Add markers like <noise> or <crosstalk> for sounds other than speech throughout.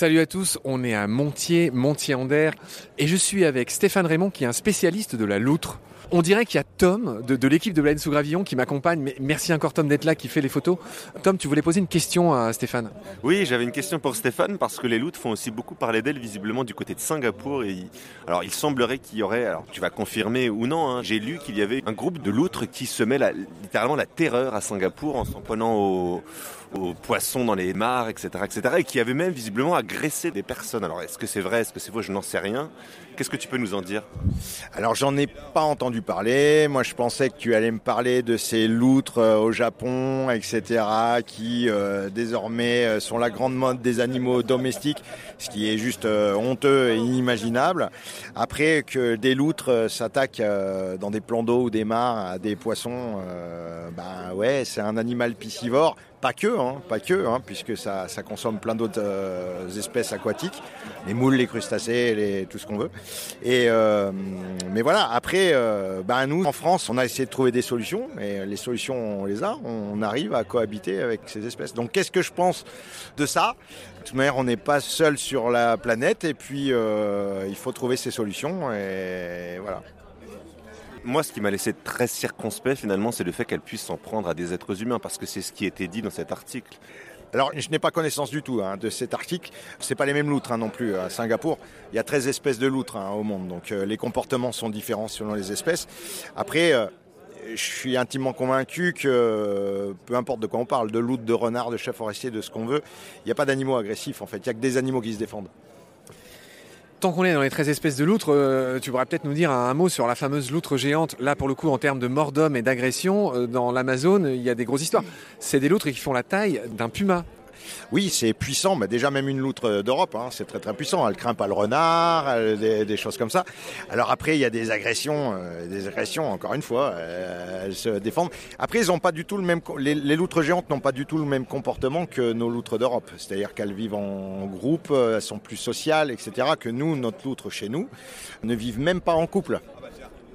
Salut à tous, on est à Montier, Montier-Ander, et je suis avec Stéphane Raymond qui est un spécialiste de la loutre. On dirait qu'il y a Tom de, l'équipe de Blaine sous Gravillon qui m'accompagne. Merci encore Tom d'être là, qui fait les photos. Tom, tu voulais poser une question à Stéphane Oui, j'avais une question pour Stéphane parce que les loutres font aussi beaucoup parler d'elles visiblement du côté de Singapour. Alors il semblerait qu'il y aurait, alors tu vas confirmer ou non, hein, j'ai lu qu'il y avait un groupe de loutres qui semait la, littéralement la terreur à Singapour en s'en prenant aux, aux poissons dans les mares, etc., etc., et qui avait même visiblement agressé des personnes. Alors est-ce que c'est vrai, est-ce que c'est faux, je n'en sais rien. Qu'est-ce que tu peux nous en dire? Alors j'en ai pas entendu parler. Moi je pensais que tu allais me parler de ces loutres euh, au Japon, etc., qui euh, désormais euh, sont la grande mode des animaux domestiques, ce qui est juste euh, honteux et inimaginable. Après que des loutres s'attaquent dans des plans d'eau ou des mares à des poissons, ben ouais, c'est un animal piscivore. Pas que, hein, pas que, hein, puisque ça, consomme plein d'autres euh, espèces aquatiques, les moules, les crustacés, les, tout ce qu'on veut. Et euh, mais voilà. Après, euh, ben nous, en France, on a essayé de trouver des solutions, et les solutions, on les a. On arrive à cohabiter avec ces espèces. Donc, qu'est-ce que je pense de ça? De toute manière, on n'est pas seul sur la planète, et puis il faut trouver ces solutions. Et voilà. Moi, ce qui m'a laissé très circonspect finalement, c'est le fait qu'elle puisse s'en prendre à des êtres humains, parce que c'est ce qui était dit dans cet article. Alors, je n'ai pas connaissance du tout hein, de cet article. C'est pas les mêmes loutres hein, non plus. À Singapour, il y a 13 espèces de loutres hein, au monde, donc euh, les comportements sont différents selon les espèces. Après, euh, je suis intimement convaincu que, euh, peu importe de quoi on parle, de loutres, de renards, de chats forestiers, de ce qu'on veut, il n'y a pas d'animaux agressifs en fait. Il n'y a que des animaux qui se défendent. Tant qu'on est dans les 13 espèces de loutres, euh, tu pourrais peut-être nous dire un, un mot sur la fameuse loutre géante. Là, pour le coup, en termes de mort d'homme et d'agression, euh, dans l'Amazone, il y a des grosses histoires. C'est des loutres qui font la taille d'un puma. Oui, c'est puissant, mais déjà même une loutre d'Europe, hein, c'est très très puissant. Elle craint pas le renard, des, choses comme ça. Alors après, il y a des agressions, euh, des agressions. Encore une fois, euh, elles se défendent. Après, ils ont pas du tout le même. Les, loutres géantes n'ont pas du tout le même comportement que nos loutres d'Europe. C'est-à-dire qu'elles vivent en groupe, euh, elles sont plus sociales, etc. Que nous, notre loutre chez nous, ne vivent même pas en couple.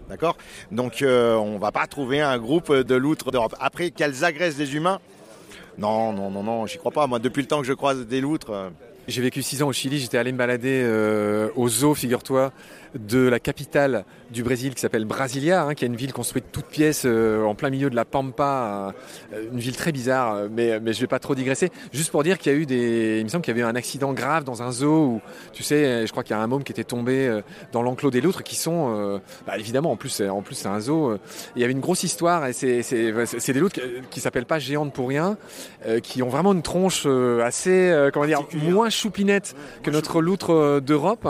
D'accord? Donc euh, on va pas trouver un groupe de loutres d'Europe. Après qu'elles agressent des humains, non, non, non, non, j'y crois pas. Moi, depuis le temps que je croise des loutres, euh, J'ai vécu 6 ans au Chili, j'étais allé me balader euh, au zoo, figure-toi. De la capitale du Brésil qui s'appelle Brasilia, hein, qui est une ville construite toute pièce euh, en plein milieu de la Pampa, euh, une ville très bizarre, euh, mais, mais je vais pas trop digresser. Juste pour dire qu'il y a eu des, il me semble qu'il y avait eu un accident grave dans un zoo où, tu sais, je crois qu'il y a un môme qui était tombé dans l'enclos des loutres qui sont, bah, évidemment, en plus, en plus c'est un zoo. il y avait une grosse histoire et c'est, des loutres qui, qui s'appellent pas géantes pour rien, qui ont vraiment une tronche assez, comment dire, moins choupinette que notre loutre d'Europe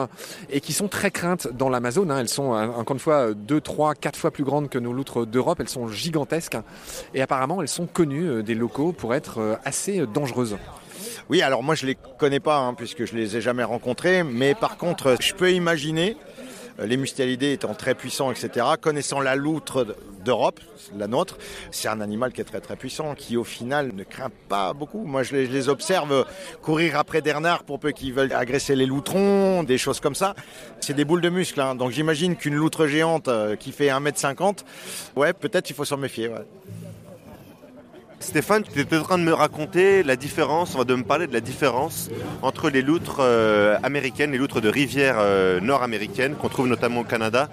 et qui sont très craintes dans l'Amazone. Hein. Elles sont encore une fois deux, trois, quatre fois plus grandes que nos loutres d'Europe. Elles sont gigantesques et apparemment elles sont connues euh, des locaux pour être euh, assez euh, dangereuses. Oui, alors moi je les connais pas hein, puisque je les ai jamais rencontrées, mais par contre je peux imaginer euh, les mustéridés étant très puissants, etc., connaissant la loutre d'Europe, la nôtre, c'est un animal qui est très très puissant, qui au final ne craint pas beaucoup. Moi je les, observe courir après des renards pour peu qu'ils veulent agresser les loutrons, des choses comme ça. C'est des boules de muscles, hein. donc j'imagine qu'une loutre géante euh, qui fait 1m50, ouais, peut-être il faut s'en méfier. Stéphane, tu étais en train de me raconter la différence, de me parler de la différence entre les loutres euh, américaines, les loutres de rivière euh, nord-américaines qu'on trouve notamment au Canada,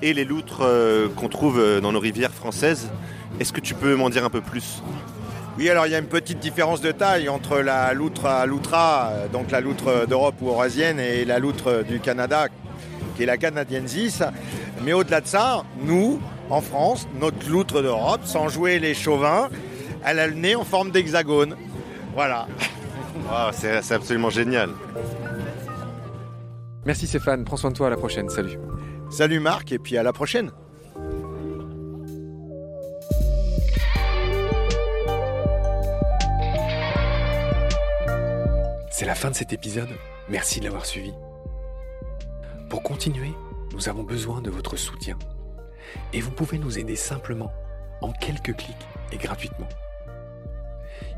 et les loutres euh, qu'on trouve dans nos rivières françaises. Est-ce que tu peux m'en dire un peu plus? Oui, alors il y a une petite différence de taille entre la loutre à loutra, donc la loutre d'Europe ou eurasienne, et la loutre du Canada, qui est la canadiensis. Mais au-delà de ça, nous, en France, notre loutre d'Europe, sans jouer les chauvins, elle a le nez en forme d'hexagone. Voilà. <laughs> c'est absolument génial. Merci Stéphane, prends soin de toi, à la prochaine, salut. Salut Marc, et puis à la prochaine. C'est la fin de cet épisode, merci de l'avoir suivi. Pour continuer, nous avons besoin de votre soutien. Et vous pouvez nous aider simplement, en quelques clics et gratuitement.